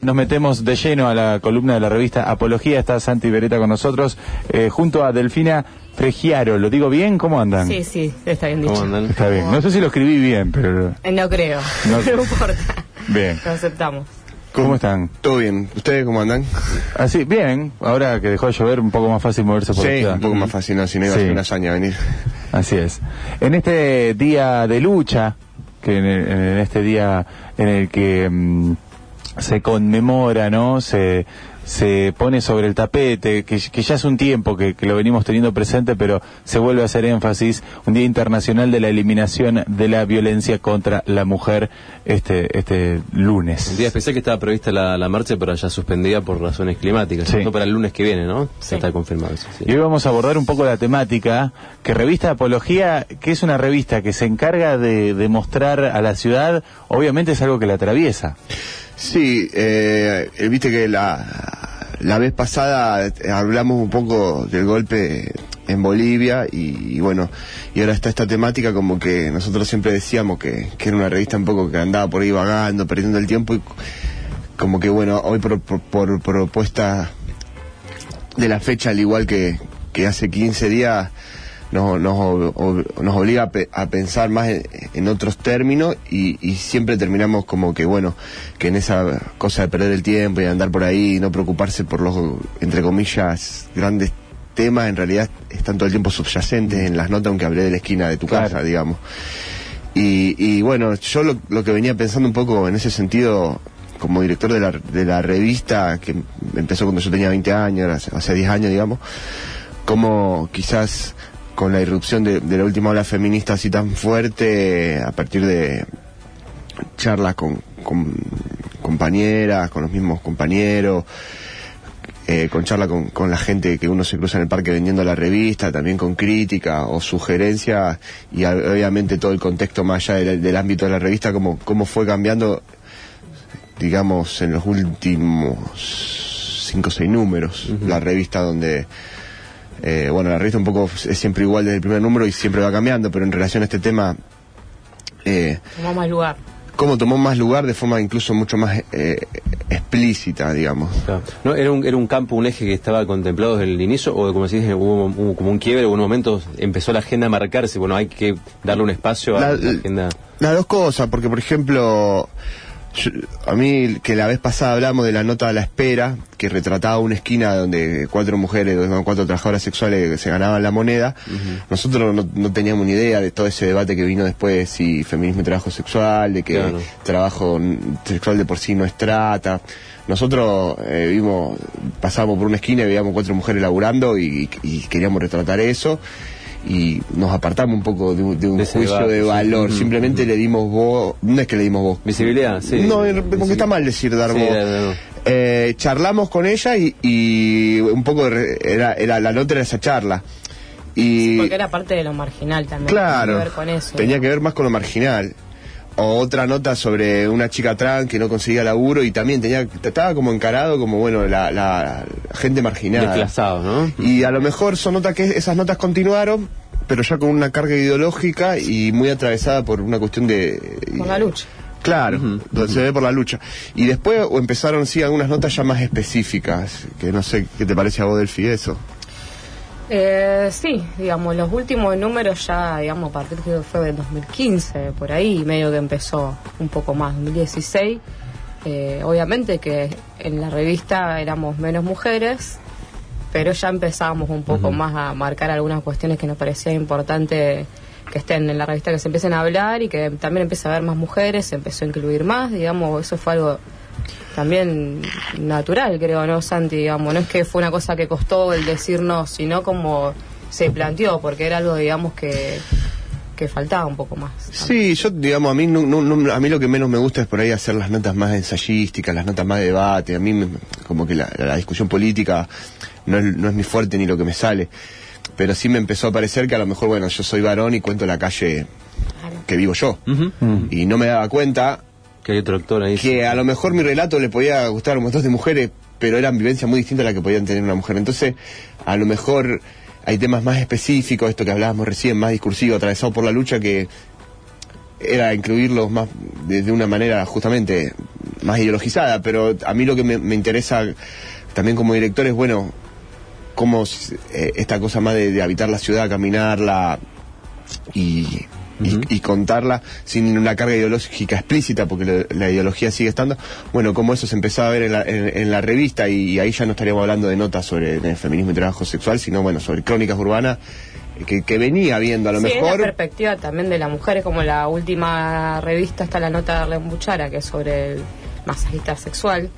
Nos metemos de lleno a la columna de la revista Apología. Está Santi Beretta con nosotros, eh, junto a Delfina Fregiaro. ¿Lo digo bien? ¿Cómo andan? Sí, sí, está bien dicho. ¿Cómo andan? Está bien. No sé si lo escribí bien, pero... Eh, No creo, No- no, importa. Bien. Lo aceptamos. ¿Cómo están? Todo bien. ¿Ustedes cómo andan? Así, bien. Ahora que dejó de llover, un poco más fácil moverse por la Sí, ciudad. un poco más fácil, ¿no? Si no iba a Sí. ser una hazaña venir. Así es. En este día de lucha, que en, el- en este día en el que mm, se conmemora, ¿no? Se, se pone sobre el tapete, que, que ya es un tiempo que, que lo venimos teniendo presente, pero se vuelve a hacer énfasis, un Día Internacional de la Eliminación de la Violencia contra la Mujer este, este lunes. El día especial que estaba prevista la, la marcha, pero ya suspendida por razones climáticas. Sí. No para el lunes que viene, ¿no? Sí. Ya está confirmado eso. sí. Y hoy vamos a abordar un poco la temática que Revista Apología, que es una revista que se encarga de, de mostrar a la ciudad, obviamente es algo que la atraviesa. Sí, eh, eh, viste que la, la vez pasada eh, hablamos un poco del golpe en Bolivia y, bueno, y ahora está esta temática como que nosotros siempre decíamos que, que era una revista un poco que andaba por ahí vagando, perdiendo el tiempo y como que bueno, hoy por, por- por propuesta de la fecha, al igual que, que hace 15 días, nos, nos, ob- nos obliga a, pe- a pensar más en, en otros términos y, y siempre terminamos como que, bueno, que en esa cosa de perder el tiempo y andar por ahí y no preocuparse por los, entre comillas, grandes temas, en realidad están todo el tiempo subyacentes en las notas, aunque hablé de la esquina de tu Claro. casa, digamos. Y, y bueno, yo lo, lo que venía pensando un poco en ese sentido, como director de la, de la revista, que empezó cuando yo tenía 20 años, hace, hace 10 años, digamos, como quizás con la irrupción de, de la última ola feminista así tan fuerte, a partir de charlas con, con compañeras, con los mismos compañeros, eh, con charla con, con la gente que uno se cruza en el parque vendiendo la revista, también con crítica o sugerencia y obviamente todo el contexto más allá del, del ámbito de la revista, cómo, cómo fue cambiando, digamos, en los últimos cinco o seis números, la revista donde... eh, bueno, la revista un poco es siempre igual desde el primer número y siempre va cambiando, pero en relación a este tema, eh, Tomamos más lugar. cómo tomó más lugar de forma incluso mucho más eh, explícita, digamos. Claro. ¿No, era, un, ¿Era un campo, un eje que estaba contemplado desde el inicio o como se dice, hubo, hubo como un quiebre, hubo un momento, empezó la agenda a marcarse, bueno, hay que darle un espacio a La- la, agenda? Las dos cosas, porque por ejemplo, yo- a mí que la vez pasada hablamos de la nota a la espera, que retrataba una esquina donde cuatro mujeres, donde cuatro trabajadoras sexuales se ganaban la moneda, nosotros no, no teníamos ni idea de todo ese debate que vino después, si feminismo y trabajo sexual, de que Claro. trabajo sexual de por sí no es trata. Nosotros eh, vimos, pasábamos por una esquina y veíamos cuatro mujeres laburando y, y queríamos retratar eso y nos apartamos un poco de, un- de un De juicio debate, de sí. valor. Ujú, Simplemente le dimos voz, no es que le dimos voz. Visibilidad, sí. No, porque está mal decir dar Sí, voz. no, no. Eh, charlamos con ella y, y un poco de re- era, era la nota era esa charla. Y Porque era parte de lo marginal también. claro, Tenía que ver con eso. tenía que ver más con lo marginal. O otra nota sobre una chica trans que no conseguía laburo y también tenía estaba como encarado como bueno la, la gente marginal. Desplazados, ¿no? Y a lo mejor son notas que esas notas continuaron, pero ya con una carga ideológica y muy atravesada por una cuestión de Por la lucha. Claro, donde se ve por la lucha. Y después o empezaron, sí, algunas notas ya más específicas, que no sé qué te parece a vos, Delphi, eso. Eh, sí, digamos, los últimos números ya, digamos, a partir que fue del 2015, por ahí, medio que empezó un poco más, 2016. Eh, obviamente que en la revista éramos menos mujeres, pero ya empezábamos un poco más a marcar algunas cuestiones que nos parecía importante que estén en la revista, que se empiecen a hablar y que también empiece a haber más mujeres, se empezó a incluir más, digamos, eso fue algo también natural, creo, ¿no, Santi? Digamos, no es que fue una cosa que costó el decir no, sino como se planteó, porque era algo, digamos, que, que faltaba un poco más. Sí, yo, digamos, a mí, no, no- no- a mí lo que menos me gusta es por ahí hacer las notas más ensayísticas, las notas más de debate. A mí, me- como que la, la discusión política no es, no es mi fuerte ni lo que me sale. Pero sí me empezó a parecer que a lo mejor, bueno, yo soy varón y cuento la calle que vivo yo. Y no me daba cuenta Que hay otro actor ahí. que a lo mejor mi relato le podía gustar a un montón de mujeres, pero eran vivencias muy distintas a las que podían tener una mujer. Entonces, a lo mejor hay temas más específicos, esto que hablábamos recién, más discursivo, atravesado por la lucha, que era incluirlos más de, de una manera justamente más ideologizada, pero a mí lo que me, me interesa también como director es, bueno, cómo eh, esta cosa más de, de habitar la ciudad, caminarla y, y- y contarla sin una carga ideológica explícita, porque la, la ideología sigue estando. Bueno, cómo eso se empezaba a ver en la, en- en la revista y, y ahí ya no estaríamos hablando de notas sobre el feminismo y trabajo sexual, sino bueno, sobre crónicas urbanas eh, que, que venía viendo a lo sí, es la mejor. perspectiva también de la mujer, es como la última revista está la nota de Arlen Buchara, que es sobre el masajista sexual,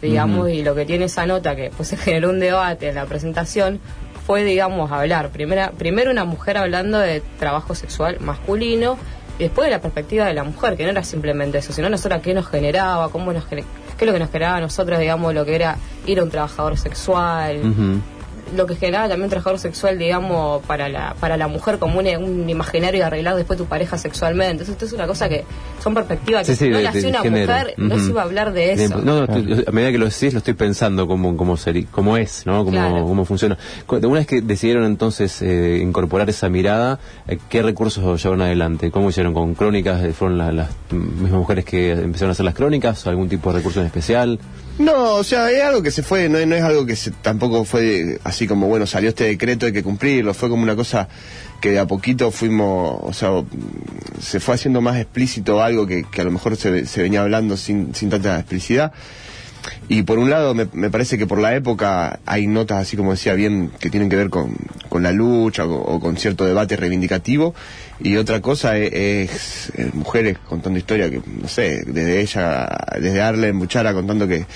digamos, y lo que tiene esa nota, que pues se generó un debate en la presentación, fue, digamos, hablar. Primera, primero una mujer hablando de trabajo sexual masculino, y después de la perspectiva de la mujer, que no era simplemente eso, sino nosotros qué nos generaba, cómo nos qué es lo que nos generaba a nosotros, digamos, lo que era ir a un trabajador sexual. Lo que generaba también un trabajador sexual, digamos, para la, para la mujer como un, un imaginario y arreglar después tu pareja sexualmente. Entonces, esto es una cosa que son perspectivas que Sí, sí, si no de- la hacía una género. mujer, no se iba a hablar de eso. No, no, estoy- a medida que lo decís, lo estoy pensando cómo, cómo, seri- cómo es, ¿no? Cómo, Claro. cómo funciona. Una vez que decidieron entonces eh, incorporar esa mirada, eh, ¿qué recursos llevaron adelante? ¿Cómo hicieron? ¿Con crónicas? Eh, ¿Fueron la- las mismas mujeres que empezaron a hacer las crónicas? ¿Algún tipo de recurso en especial? No, o sea, es algo que se fue, no, es- no es algo que se- tampoco fue así como, bueno, salió este decreto, hay que cumplirlo, fue como una cosa que de a poquito fuimos, o sea, se fue haciendo más explícito algo que, a lo mejor se, ve- se venía hablando sin, sin tanta explicidad. Y por un lado, me, parece que por la época hay notas, así como decía bien, que tienen que ver con, con la lucha o, con cierto debate reivindicativo. Y otra cosa es, es, eh, mujeres contando historia, que no sé, desde ella, desde Arlen Buchara contando que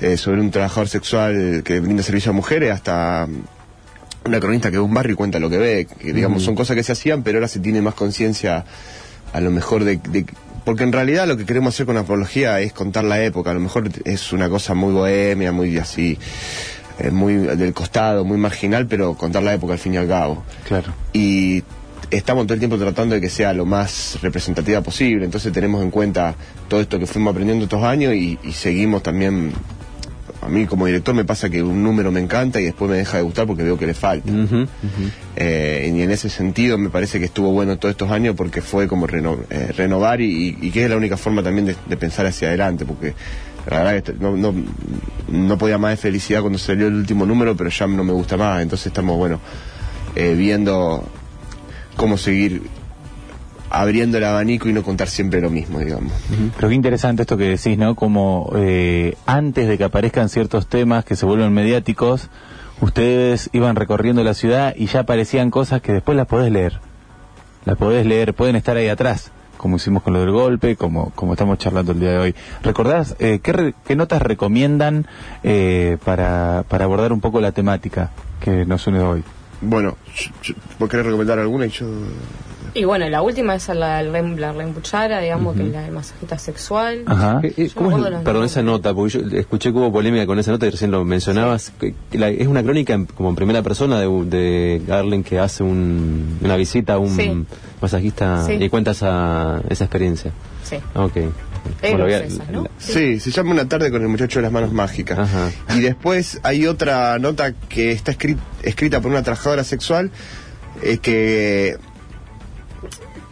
eh, sobre un trabajador sexual que brinda servicio a mujeres hasta mm, una cronista que ve un barrio y cuenta lo que ve, que digamos son cosas que se hacían, pero ahora se tiene más conciencia a lo mejor de, de- porque en realidad lo que queremos hacer con la apología es contar la época, a lo mejor es una cosa muy bohemia, muy así, eh, muy del costado, muy marginal, pero contar la época al fin y al cabo. Claro. Y estamos todo el tiempo tratando de que sea lo más representativa posible, entonces tenemos en cuenta todo esto que fuimos aprendiendo estos años y, y seguimos también, a mí como director me pasa que un número me encanta y después me deja de gustar porque veo que le falta. Eh, y en ese sentido me parece que estuvo bueno todos estos años porque fue como reno- eh, renovar y, y que es la única forma también de, de pensar hacia adelante porque la verdad que no, no, no podía más de felicidad cuando salió el último número pero ya no me gusta más entonces estamos bueno eh, viendo cómo seguir abriendo el abanico y no contar siempre lo mismo digamos Pero qué interesante esto que decís, ¿no? Como eh, antes de que aparezcan ciertos temas que se vuelven mediáticos, ustedes iban recorriendo la ciudad y ya aparecían cosas que después las podés leer. Las podés leer, pueden estar ahí atrás, como hicimos con lo del golpe, como, como estamos charlando el día de hoy. ¿Recordás eh, qué, re- qué notas recomiendan eh, para, para abordar un poco la temática que nos une hoy? bueno yo- yo- ¿vos querés recomendar alguna? y yo Y bueno, la última es la la Rembuchara, digamos, que es la del masajista sexual. Ajá. Eh, eh, ¿cómo es- perdón, nombres. esa nota, porque yo escuché que hubo polémica con esa nota y recién lo mencionabas. que- que la- es una crónica en- como en primera persona de, de Garland que hace un- una visita a un Sí. masajista Sí. y cuenta esa, esa experiencia. Sí. Ok. Bueno, a- ¿no? Sí, se llama Una tarde con el muchacho de las manos mágicas. Ajá. Y después hay otra nota que está escri- escrita por una trabajadora sexual eh, que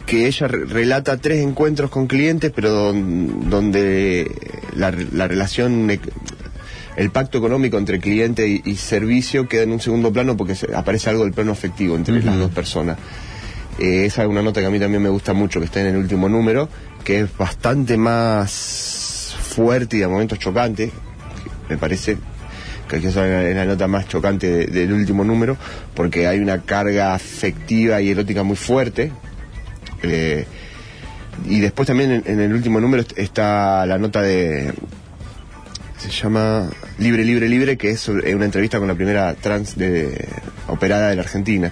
que ella re- relata tres encuentros con clientes, pero don- donde la, la relación, ec- el pacto económico entre cliente y, y servicio queda en un segundo plano porque aparece algo del plano afectivo entre las dos personas. Eh, esa es una nota que a mí también me gusta mucho, que está en el último número, que es bastante más fuerte y a momentos chocante, me parece que es la, es la nota más chocante de- del último número, porque hay una carga afectiva y erótica muy fuerte. Eh, y después también en, en el último número est- está la nota de... Se llama Libre, Libre, Libre, que es una entrevista con la primera trans de, operada de la Argentina.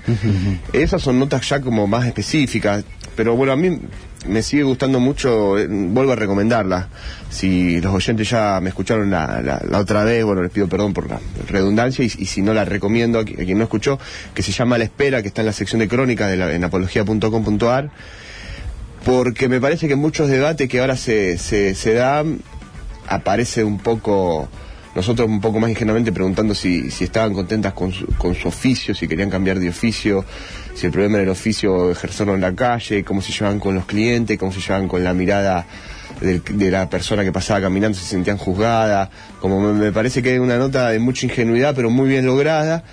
Esas son notas ya como más específicas, pero bueno, a mí me sigue gustando mucho, eh, vuelvo a recomendarla. Si los oyentes ya me escucharon la, la- otra vez, bueno, les pido perdón por la redundancia y, si no la recomiendo a, qui- a quien no escuchó, que se llama La Espera, que está en la sección de crónicas de la, en apología.com.ar, porque me parece que muchos debates que ahora se, se, se dan, aparece un poco nosotros un poco más ingenuamente preguntando si, si estaban contentas con su, con su oficio, si querían cambiar de oficio, si el problema era el oficio ejercerlo en la calle, cómo se llevaban con los clientes, cómo se llevaban con la mirada del- de, la persona que pasaba caminando, se sentían juzgadas, como me, me parece que es una nota de mucha ingenuidad pero muy bien lograda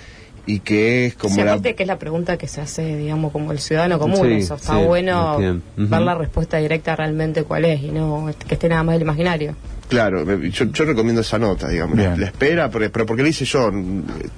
y que es como Sí, la... que es la pregunta que se hace, digamos, como el ciudadano común. Sí, eso está sí, bueno bien. Ujú. ver la respuesta directa realmente cuál es y no que esté nada más del imaginario. Claro, me- yo, yo recomiendo esa nota, digamos. La espera, pero, pero porque le hice yo.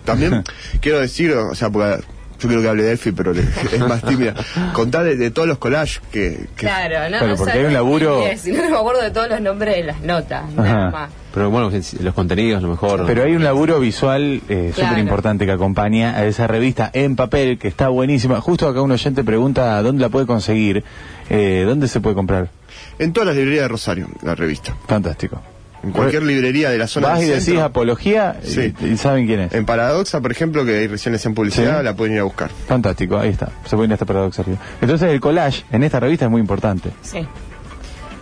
También quiero decir, o sea, porque yo quiero que hable de Elfi, pero le- es más tímida. Contar de, de todos los collages que, que- Claro, no, Claro, porque hay un laburo- es, Si no, me acuerdo de todos los nombres de las notas, nada más. Pero bueno, los contenidos, a lo mejor. Pero hay un laburo visual eh, Claro. súper importante que acompaña a esa revista en papel, que está buenísima. Justo acá un oyente pregunta dónde la puede conseguir, eh, dónde se puede comprar. En todas las librerías de Rosario, la revista. Fantástico. En cualquier librería de la zona Vas y decís centro. apología y- Sí. y, saben quién es. En Paradoxa, por ejemplo, que ahí recién le hacían publicidad, Sí. la pueden ir a buscar. Fantástico, ahí está. Se puede ir hasta paradoxa arriba. Entonces el collage en esta revista es muy importante. Sí.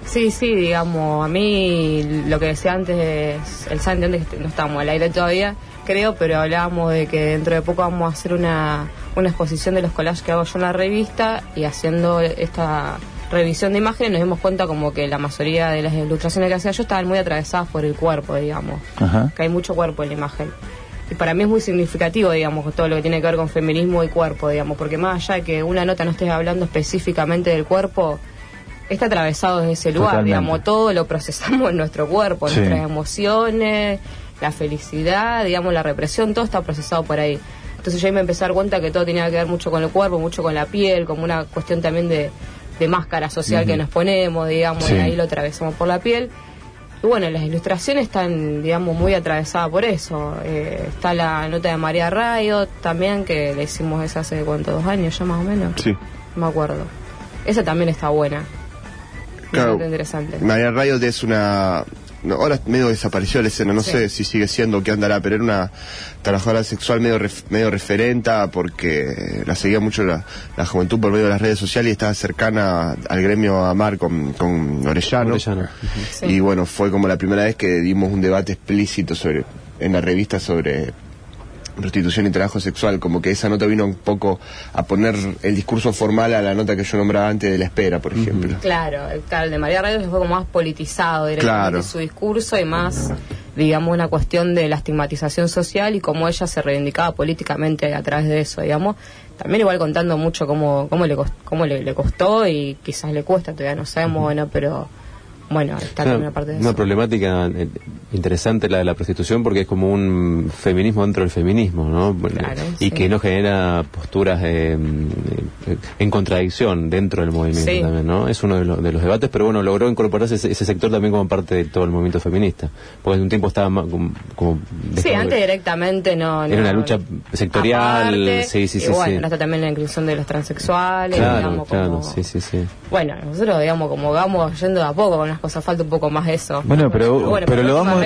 Sí, sí, digamos, a mí lo que decía antes, el Santi, antes que no estábamos al aire todavía, creo, pero hablábamos de que dentro de poco vamos a hacer una, una exposición de los collages que hago yo en la revista y haciendo esta revisión de imágenes nos dimos cuenta como que la mayoría de las ilustraciones que hacía yo estaban muy atravesadas por el cuerpo, digamos, Ajá. que hay mucho cuerpo en la imagen. Y para mí es muy significativo, digamos, todo lo que tiene que ver con feminismo y cuerpo, digamos, porque más allá de que una nota no esté hablando específicamente del cuerpo, está atravesado desde ese lugar, Totalmente. digamos, todo lo procesamos en nuestro cuerpo, Sí. nuestras emociones, la felicidad, digamos, la represión, todo está procesado por ahí. Entonces yo ahí me empecé a dar cuenta que todo tenía que ver mucho con el cuerpo, mucho con la piel, como una cuestión también de, de máscara social que nos ponemos, digamos, Sí. y ahí lo atravesamos por la piel. Y bueno, las ilustraciones están, digamos, muy atravesadas por eso. Eh, está la nota de María Rayo también, que le hicimos esa hace, ¿cuánto? ¿Dos años ya más o menos? Sí. No me acuerdo. Esa también está buena. Claro. Interesante. María Riot es una. No, ahora medio desapareció la escena, no Sí. sé si sigue siendo o qué andará, pero era una trabajadora sexual medio, ref- medio referenta porque la seguía mucho la, la juventud por medio de las redes sociales y estaba cercana al gremio Amar con, con Orellano. Orellano. Sí. Y bueno, fue como la primera vez que dimos un debate explícito sobre en la revista sobre prostitución y trabajo sexual, como que esa nota vino un poco a poner el discurso formal a la nota que yo nombraba antes de la espera, por ejemplo. Claro, el, claro, el de María Rayo fue como más politizado directamente Claro. su discurso y más, digamos, una cuestión de la estigmatización social y cómo ella se reivindicaba políticamente a través de eso, digamos. También igual contando mucho cómo, cómo, le, cómo le, le costó y quizás le cuesta, todavía no sabemos, bueno, pero bueno, está también una parte de una eso. problemática eh, interesante la de la prostitución porque es como un feminismo dentro del feminismo, ¿no? Claro, y sí. que no genera posturas eh, eh, en contradicción dentro del movimiento Sí. también, ¿no? Es uno de, los- de los debates, pero bueno, logró incorporarse ese, ese sector también como parte de todo el movimiento feminista. Porque en un tiempo estaba más como... como Sí, antes directamente no... Era no- una lucha sectorial, aparte, sí, sí, y sí, bueno, sí. está también la inclusión de los transexuales, Claro, digamos, claro, como... sí, sí, sí. Bueno, nosotros, digamos, como vamos yendo de a poco con las cosas, falta un poco más eso. Bueno, pero, bueno, pero, por lo vamos,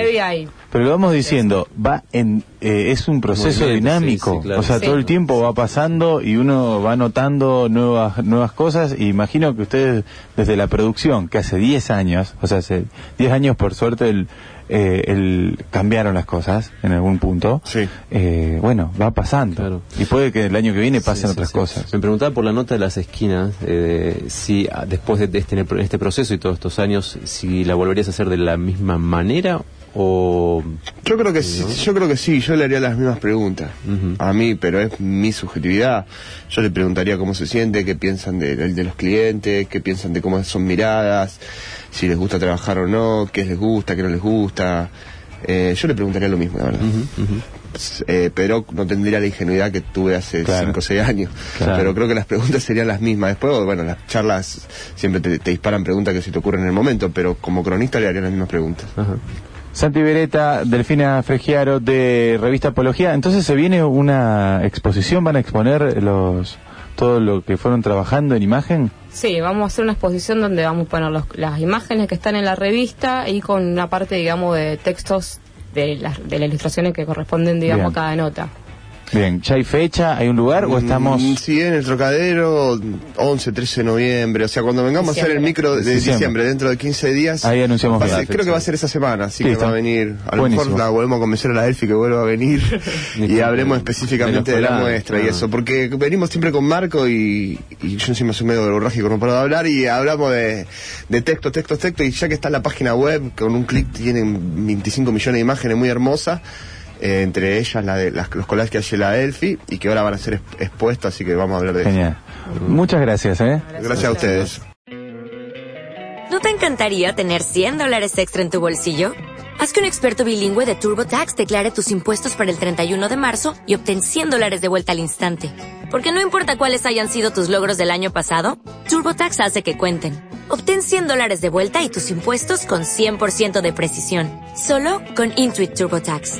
pero lo vamos diciendo, va en, eh, es un proceso dinámico, sí, sí, claro. o sea, Sí. todo el tiempo va pasando y uno va notando nuevas, nuevas cosas y imagino que ustedes desde la producción, que hace 10 años, o sea, hace 10 años por suerte el, eh, el- cambiaron las cosas en algún punto, Sí. eh, bueno, va pasando Claro. y puede que el año que viene pasen Sí, sí, otras sí. cosas. Me preguntaba por la nota de las esquinas, eh, si ah, después de este, este proceso y todos estos años, si la volverías a hacer de la misma manera o... Yo creo que sí, yo creo que sí, yo le haría las mismas preguntas a mí, pero es mi subjetividad. Yo le preguntaría cómo se siente, qué piensan de, de los clientes, qué piensan de cómo son miradas, si les gusta trabajar o no, qué les gusta, qué no les gusta. Eh, yo le preguntaría lo mismo, la verdad. Eh, pero no tendría la ingenuidad que tuve hace Claro. 5 o 6 años. Claro. Pero creo que las preguntas serían las mismas. Después, bueno, las charlas siempre te, te disparan preguntas que se te ocurren en el momento, pero como cronista le haría las mismas preguntas. Ajá. Santi Beretta, Delfina Fregiaro de Revista Apología. Entonces se viene una exposición, van a exponer los todo lo que fueron trabajando en imagen? Sí, vamos a hacer una exposición donde vamos a poner los- las imágenes que están en la revista y con una parte, digamos, de textos de las, de las ilustraciones que corresponden, digamos, Bien. a cada nota. Bien, ¿ya hay fecha? ¿Hay un lugar o estamos...? Mm, Sí, en el Trocadero, 11, 13 de noviembre. O sea, cuando vengamos a hacer el micro de Diciembre. diciembre, dentro de 15 días. Ahí anunciamos va a ser-. Creo que va a ser esa semana, así Listo. que va a venir. A lo Buenísimo. mejor la volvemos a convencer a la Elfi que vuelva a venir y hablemos específicamente de la muestra y eso. Porque venimos siempre con Marco y, y yo encima soy medio verborrágico no paro de hablar y hablamos de, de texto, texto, texto. Y ya que está en la página web, con un clic tienen 25 millones de imágenes muy hermosas. Eh, entre ellas la de las, los collages que hace la Elfi y que ahora van a ser exp- expuestos, así que vamos a hablar de eso. Genial. Muchas gracias, ¿eh? Gracias a ustedes. ¿No te encantaría tener 100 dólares extra en tu bolsillo? Haz que un experto bilingüe de TurboTax declare tus impuestos para el 31 de marzo y obtén 100 dólares de vuelta al instante. Porque no importa cuáles hayan sido tus logros del año pasado, TurboTax hace que cuenten. Obtén 100 dólares de vuelta y tus impuestos con 100% de precisión. Solo con Intuit TurboTax.